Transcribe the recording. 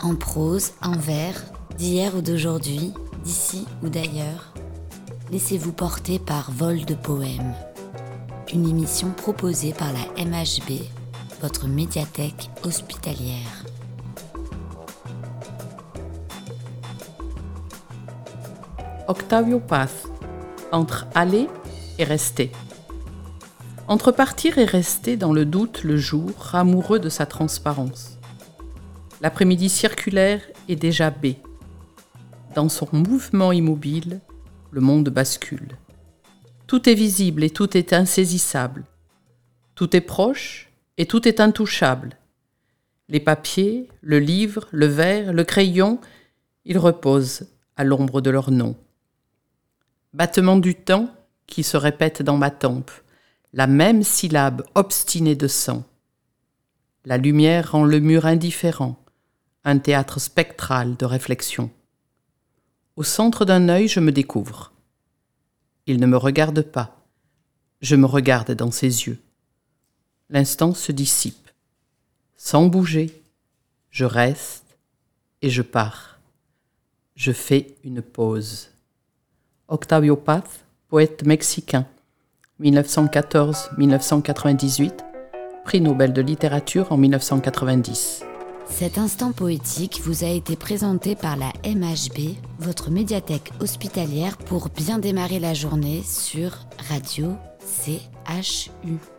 En prose, en vers, d'hier ou d'aujourd'hui, d'ici ou d'ailleurs, laissez-vous porter par Vol de Poèmes, une émission proposée par la MHB, votre médiathèque hospitalière. Octavio Paz, entre aller et rester. Entre partir et rester dans le doute le jour, amoureux de sa transparence. L'après-midi circulaire est déjà B. Dans son mouvement immobile, le monde bascule. Tout est visible et tout est insaisissable. Tout est proche et tout est intouchable. Les papiers, le livre, le verre, le crayon, ils reposent à l'ombre de leur nom. Battement du temps qui se répète dans ma tempe, la même syllabe obstinée de sang. La lumière rend le mur indifférent, un théâtre spectral de réflexion. Au centre d'un œil, je me découvre. Il ne me regarde pas, je me regarde dans ses yeux. L'instant se dissipe. Sans bouger, je reste et je pars. Je fais une pause. Octavio Paz, poète mexicain, 1914-1998, prix Nobel de littérature en 1990. Cet instant poétique vous a été présenté par la MHB, votre médiathèque hospitalière, pour bien démarrer la journée sur Radio CHU.